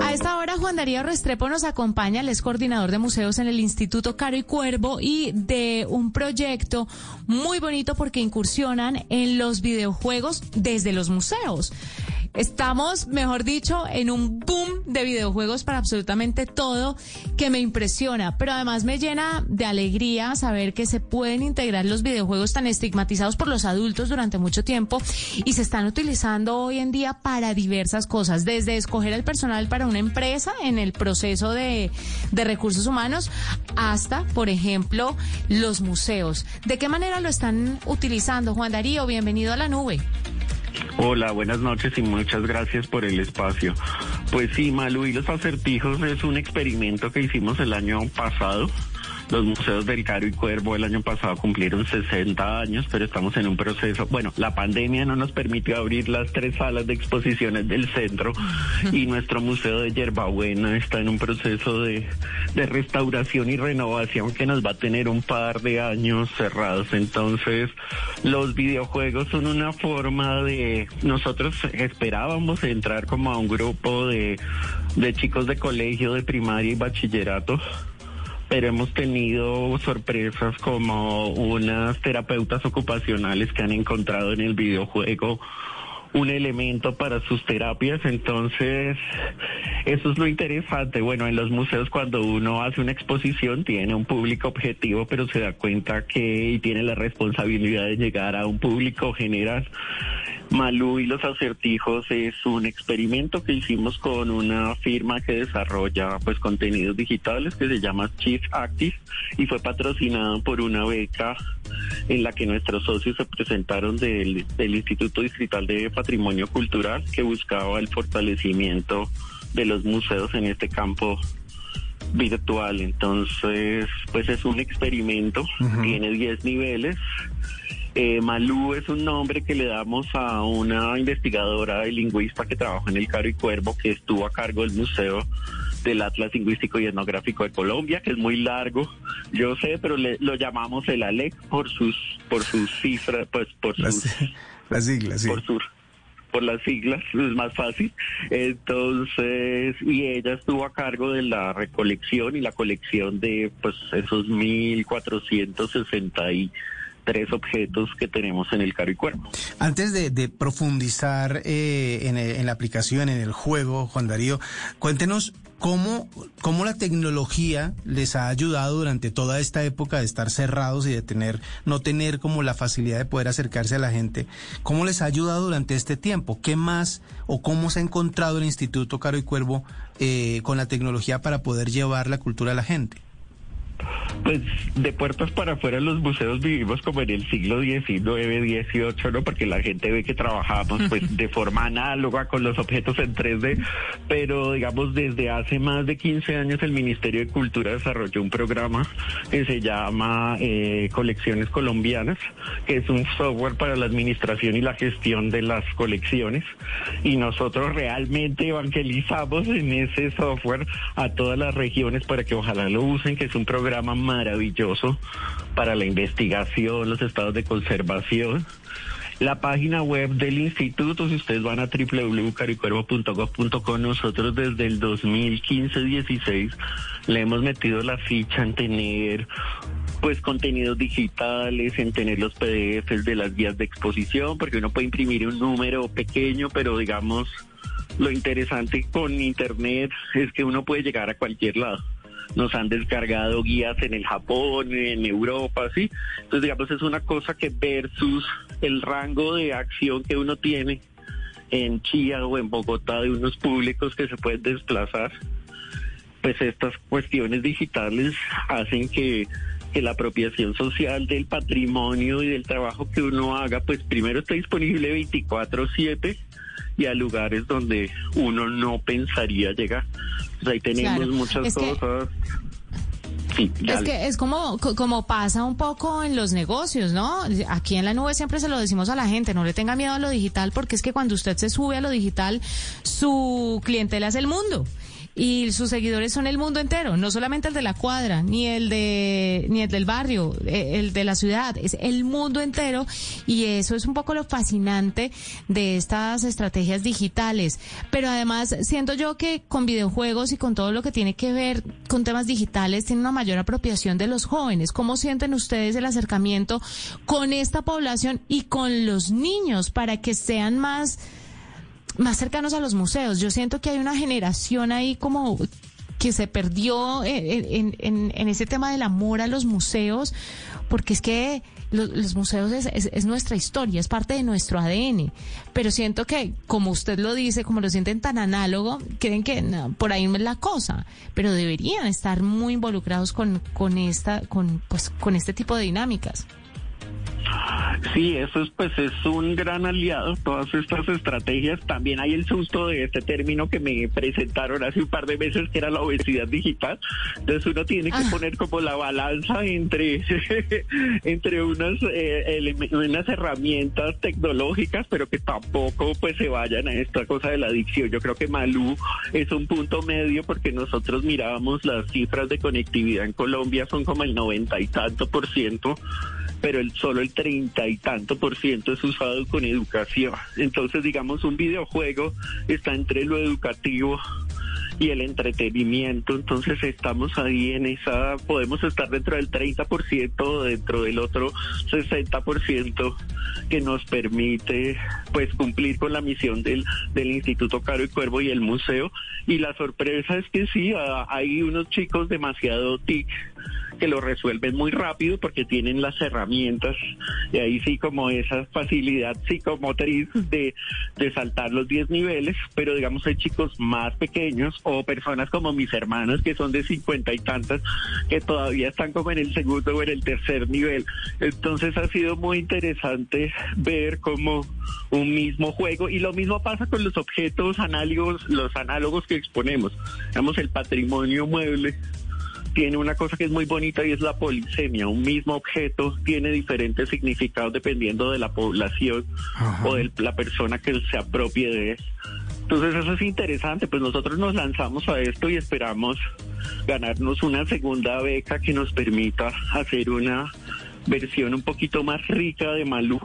A esta hora Juan Darío Restrepo nos acompaña, él es coordinador de museos en el Instituto Caro y Cuervo y de un proyecto muy bonito porque incursionan en los videojuegos desde los museos. Estamos, mejor dicho, en un boom de videojuegos para absolutamente todo que me impresiona, pero además me llena de alegría saber que se pueden integrar los videojuegos tan estigmatizados por los adultos durante mucho tiempo y se están utilizando hoy en día para diversas cosas, desde escoger el personal para una empresa en el proceso de, de recursos humanos hasta, por ejemplo, los museos. ¿De qué manera lo están utilizando? Juan Darío, bienvenido a la nube. Hola, buenas noches y muchas gracias por el espacio. Pues sí, Malu y los acertijos es un experimento que hicimos el año pasado los museos del Caro y Cuervo el año pasado cumplieron 60 años, pero estamos en un proceso. Bueno, la pandemia no nos permitió abrir las tres salas de exposiciones del centro y nuestro museo de Yerbabuena está en un proceso de, de restauración y renovación que nos va a tener un par de años cerrados. Entonces, los videojuegos son una forma de. Nosotros esperábamos entrar como a un grupo de, de chicos de colegio, de primaria y bachillerato hemos tenido sorpresas como unas terapeutas ocupacionales que han encontrado en el videojuego un elemento para sus terapias, entonces eso es lo interesante. Bueno, en los museos cuando uno hace una exposición tiene un público objetivo, pero se da cuenta que tiene la responsabilidad de llegar a un público general. Malú y los acertijos es un experimento que hicimos con una firma que desarrolla pues contenidos digitales que se llama Chief Active y fue patrocinado por una beca en la que nuestros socios se presentaron del, del Instituto Distrital de Patrimonio Cultural que buscaba el fortalecimiento de los museos en este campo virtual. Entonces, pues es un experimento, tiene 10 niveles. Eh, Malú es un nombre que le damos a una investigadora y lingüista que trabaja en el Caro y Cuervo, que estuvo a cargo del Museo del Atlas Lingüístico y Etnográfico de Colombia, que es muy largo, yo sé, pero le, lo llamamos el ALEC por sus por sus cifras, pues por sus las, siglas, sí. por sus por las siglas, es más fácil. Entonces, y ella estuvo a cargo de la recolección y la colección de pues esos 1460 y tres objetos que tenemos en el Caro Cuerpo. Antes de, profundizar eh, en, en, la aplicación, en el juego, Juan Darío, cuéntenos cómo, cómo la tecnología les ha ayudado durante toda esta época de estar cerrados y de tener, no tener como la facilidad de poder acercarse a la gente. ¿Cómo les ha ayudado durante este tiempo? ¿Qué más o cómo se ha encontrado el Instituto Caro y Cuervo eh, con la tecnología para poder llevar la cultura a la gente? Pues de puertas para afuera los museos vivimos como en el siglo XIX, XVIII, ¿no? Porque la gente ve que trabajamos pues de forma análoga con los objetos en 3D, pero digamos desde hace más de 15 años el Ministerio de Cultura desarrolló un programa que se llama eh, Colecciones Colombianas, que es un software para la administración y la gestión de las colecciones y nosotros realmente evangelizamos en ese software a todas las regiones para que ojalá lo usen, que es un programa programa maravilloso para la investigación, los estados de conservación. La página web del instituto, si ustedes van a www.caricuervo.gov.co, nosotros desde el 2015-16 le hemos metido la ficha en tener pues contenidos digitales, en tener los PDFs de las guías de exposición, porque uno puede imprimir un número pequeño, pero digamos, lo interesante con Internet es que uno puede llegar a cualquier lado nos han descargado guías en el Japón, en Europa, ¿sí? Entonces, digamos, es una cosa que versus el rango de acción que uno tiene en Chía o en Bogotá de unos públicos que se pueden desplazar, pues estas cuestiones digitales hacen que que la apropiación social del patrimonio y del trabajo que uno haga, pues primero está disponible 24/7 y a lugares donde uno no pensaría llegar. Pues ahí tenemos muchas cosas. es que es como, como pasa un poco en los negocios, ¿no? Aquí en la nube siempre se lo decimos a la gente, no le tenga miedo a lo digital porque es que cuando usted se sube a lo digital, su clientela es el mundo y sus seguidores son el mundo entero, no solamente el de la cuadra, ni el de ni el del barrio, eh, el de la ciudad, es el mundo entero y eso es un poco lo fascinante de estas estrategias digitales. Pero además siento yo que con videojuegos y con todo lo que tiene que ver con temas digitales tiene una mayor apropiación de los jóvenes. ¿Cómo sienten ustedes el acercamiento con esta población y con los niños para que sean más más cercanos a los museos. Yo siento que hay una generación ahí como que se perdió en, ese tema del amor a los museos, porque es que los, museos es, nuestra historia, es parte de nuestro ADN. Pero siento que, como usted lo dice, como lo sienten tan análogo, creen que por ahí no es la cosa. Pero deberían estar muy involucrados con, con, esta, con, pues, con este tipo de dinámicas. Sí, eso es pues es un gran aliado, todas estas estrategias. También hay el susto de este término que me presentaron hace un par de meses que era la obesidad digital. Entonces uno tiene que ah. poner como la balanza entre, entre unas, eh, unas herramientas tecnológicas, pero que tampoco pues se vayan a esta cosa de la adicción. Yo creo que Malú es un punto medio porque nosotros mirábamos las cifras de conectividad en Colombia son como el noventa y tanto por ciento pero el, solo el treinta y tanto por ciento es usado con educación. Entonces, digamos, un videojuego está entre lo educativo y el entretenimiento. Entonces estamos ahí en esa, podemos estar dentro del 30% o dentro del otro 60% que nos permite pues cumplir con la misión del, del Instituto Caro y Cuervo y el museo. Y la sorpresa es que sí, ah, hay unos chicos demasiado TIC que lo resuelven muy rápido porque tienen las herramientas y ahí sí como esa facilidad psicomotriz de, de saltar los 10 niveles, pero digamos hay chicos más pequeños o personas como mis hermanos que son de 50 y tantas que todavía están como en el segundo o en el tercer nivel. Entonces ha sido muy interesante ver como un mismo juego y lo mismo pasa con los objetos análogos, los análogos que exponemos. Digamos el patrimonio mueble tiene una cosa que es muy bonita y es la polisemia. Un mismo objeto tiene diferentes significados dependiendo de la población o de la persona que se apropie de él. Entonces eso es interesante, pues nosotros nos lanzamos a esto y esperamos ganarnos una segunda beca que nos permita hacer una versión un poquito más rica de Malú,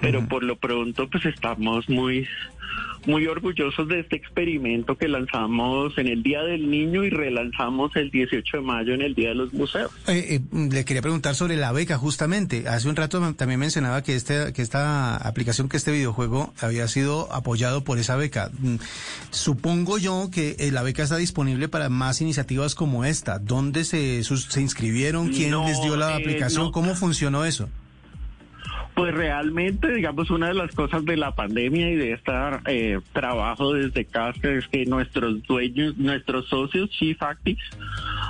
pero por lo pronto pues estamos muy muy orgullosos de este experimento que lanzamos en el Día del Niño y relanzamos el 18 de mayo en el Día de los Museos. Eh, eh, le quería preguntar sobre la beca, justamente. Hace un rato también mencionaba que, este, que esta aplicación, que este videojuego había sido apoyado por esa beca. Mm, supongo yo que eh, la beca está disponible para más iniciativas como esta. ¿Dónde se, se inscribieron? ¿Quién les dio la aplicación? ¿Cómo funcionó eso? Pues realmente, digamos, una de las cosas de la pandemia y de este eh, trabajo desde casa es que nuestros dueños, nuestros socios, Chief Actives,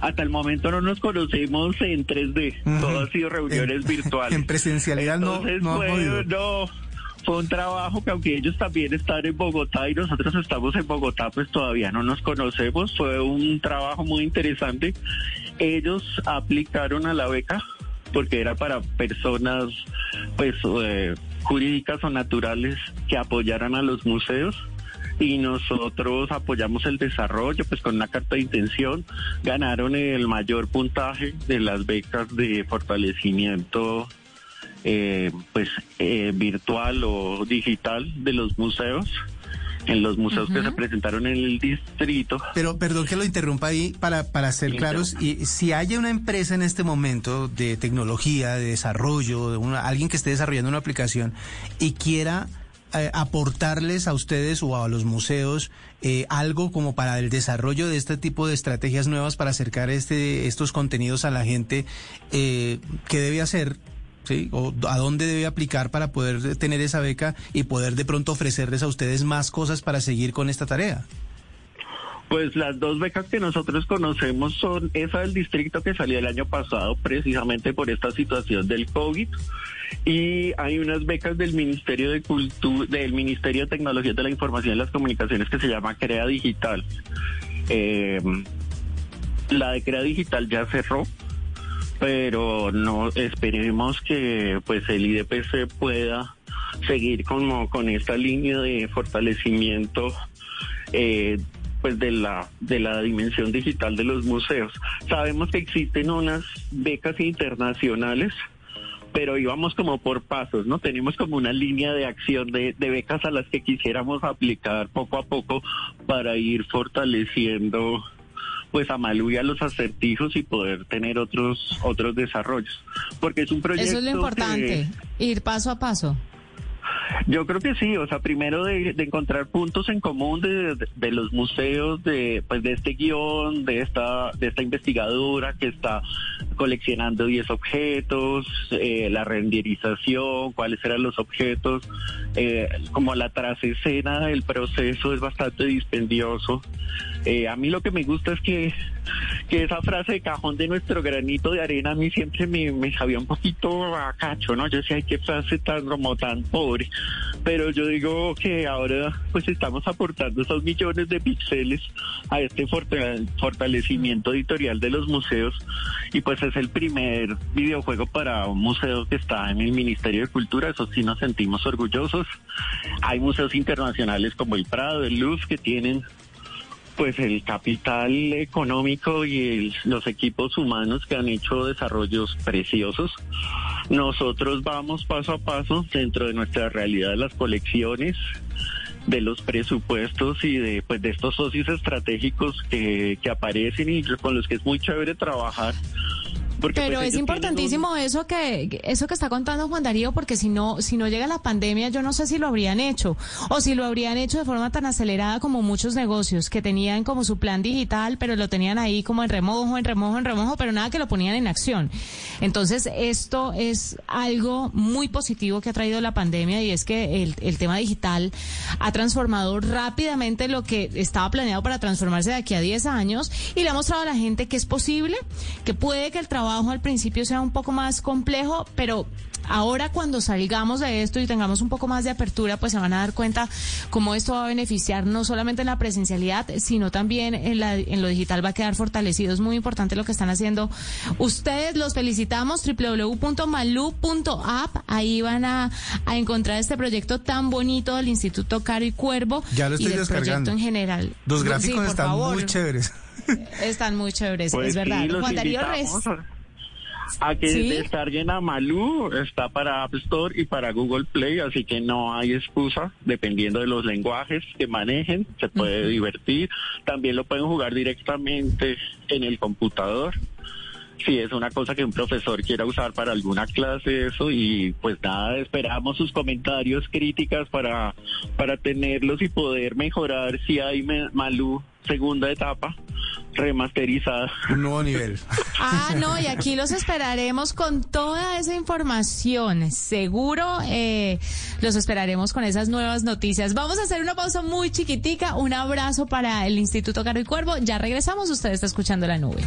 hasta el momento no nos conocemos en 3D. Todo ha sido reuniones virtuales. En presencialidad no, no, fue, no fue un trabajo que aunque ellos también están en Bogotá y nosotros estamos en Bogotá, pues todavía no nos conocemos. Fue un trabajo muy interesante. Ellos aplicaron a la beca porque era para personas pues eh, jurídicas o naturales que apoyaran a los museos. Y nosotros apoyamos el desarrollo, pues con una carta de intención. Ganaron el mayor puntaje de las becas de fortalecimiento eh, pues eh, virtual o digital de los museos en los museos que se presentaron en el distrito. Pero perdón que lo interrumpa ahí para, para ser claros, y si hay una empresa en este momento de tecnología, de desarrollo, de una, alguien que esté desarrollando una aplicación y quiera eh, aportarles a ustedes o a los museos eh, algo como para el desarrollo de este tipo de estrategias nuevas para acercar este, estos contenidos a la gente, eh, ¿qué debe hacer? ¿Sí? O a dónde debe aplicar para poder tener esa beca y poder de pronto ofrecerles a ustedes más cosas para seguir con esta tarea. Pues las dos becas que nosotros conocemos son esa del distrito que salió el año pasado precisamente por esta situación del COVID y hay unas becas del Ministerio de Cultura, del Ministerio de Tecnología de la Información y las Comunicaciones que se llama Crea Digital. Eh, la de Crea Digital ya cerró, pero no esperemos que pues el IDPC pueda seguir como con esta línea de fortalecimiento eh, pues de la de la dimensión digital de los museos. Sabemos que existen unas becas internacionales pero íbamos como por pasos, ¿no? Tenemos como una línea de acción de, de, becas a las que quisiéramos aplicar poco a poco para ir fortaleciendo pues a Malú a los acertijos y poder tener otros otros desarrollos. Porque es un proyecto Eso es lo importante, ir paso a paso. Yo creo que sí, o sea, primero de, de encontrar puntos en común de, de, de, los museos, de pues de este guion, de esta de esta investigadora que está coleccionando 10 objetos, eh, la renderización, cuáles eran los objetos, eh, como la trasescena del proceso es bastante dispendioso. Eh, a mí lo que me gusta es que, esa frase de cajón de nuestro granito de arena a mí siempre me, sabía un poquito a cacho, ¿no? Yo decía, ay, qué frase tan como tan pobre. Pero yo digo que ahora pues estamos aportando esos millones de píxeles a este fortalecimiento editorial de los museos y pues es el primer videojuego para un museo que está en el Ministerio de Cultura, eso sí nos sentimos orgullosos. Hay museos internacionales como el Prado, el Luz, que tienen pues el capital económico y el, los equipos humanos que han hecho desarrollos preciosos. Nosotros vamos paso a paso dentro de nuestra realidad de las colecciones, de los presupuestos y de pues de estos socios estratégicos que, que aparecen y con los que es muy chévere trabajar porque Pero pues es importantísimo un... eso que eso que está contando Juan Darío, porque si no si no llega la pandemia, yo no sé si lo habrían hecho o si lo habrían hecho de forma tan acelerada como muchos negocios que tenían como su plan digital, pero lo tenían ahí como en remojo, en remojo, en remojo, pero nada que lo ponían en acción. Entonces esto es algo muy positivo que ha traído la pandemia y es que el, el tema digital ha transformado rápidamente lo que estaba planeado para transformarse de aquí a 10 años y le ha mostrado a la gente que es posible, que puede que el trabajo al principio sea un poco más complejo, pero ahora cuando salgamos de esto y tengamos un poco más de apertura, pues se van a dar cuenta cómo esto va a beneficiar no solamente en la presencialidad, sino también en, la, en lo digital va a quedar fortalecido. Es muy importante lo que están haciendo. Ustedes los felicitamos, www.malu.app. Ahí van a, a, encontrar este proyecto tan bonito del Instituto Caro y Cuervo. Ya lo estoy y descargando. en general. Los gráficos sí, están favor. muy chéveres. Están muy chéveres, pues es verdad. Sí, Juan Darío Res. A que ¿Sí? descarguen a Malú, está para App Store y para Google Play, así que no hay excusa, dependiendo de los lenguajes que manejen, se puede uh -huh. divertir. También lo pueden jugar directamente en el computador. Si es una cosa que un profesor quiera usar para alguna clase, eso, y pues nada, esperamos sus comentarios, críticas para, para tenerlos y poder mejorar si hay Malú segunda etapa remasterizada. Un nuevo nivel. Ah, no, y aquí los esperaremos con toda esa información. Seguro eh, los esperaremos con esas nuevas noticias. Vamos a hacer una pausa muy chiquitica. Un abrazo para el Instituto Caro y Cuervo. Ya regresamos. Usted está escuchando la nube.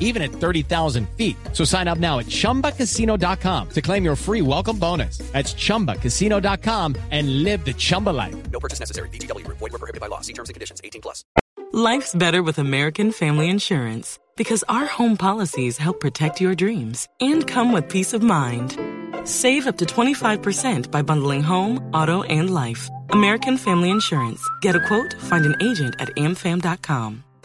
even at 30,000 feet. So sign up now at chumbacasino.com to claim your free welcome bonus. That's chumbacasino.com and live the Chumba life. No purchase necessary. DTW, void, were prohibited by law. See terms and conditions 18 plus. Life's better with American Family Insurance because our home policies help protect your dreams and come with peace of mind. Save up to 25% by bundling home, auto, and life. American Family Insurance. Get a quote, find an agent at amfam.com.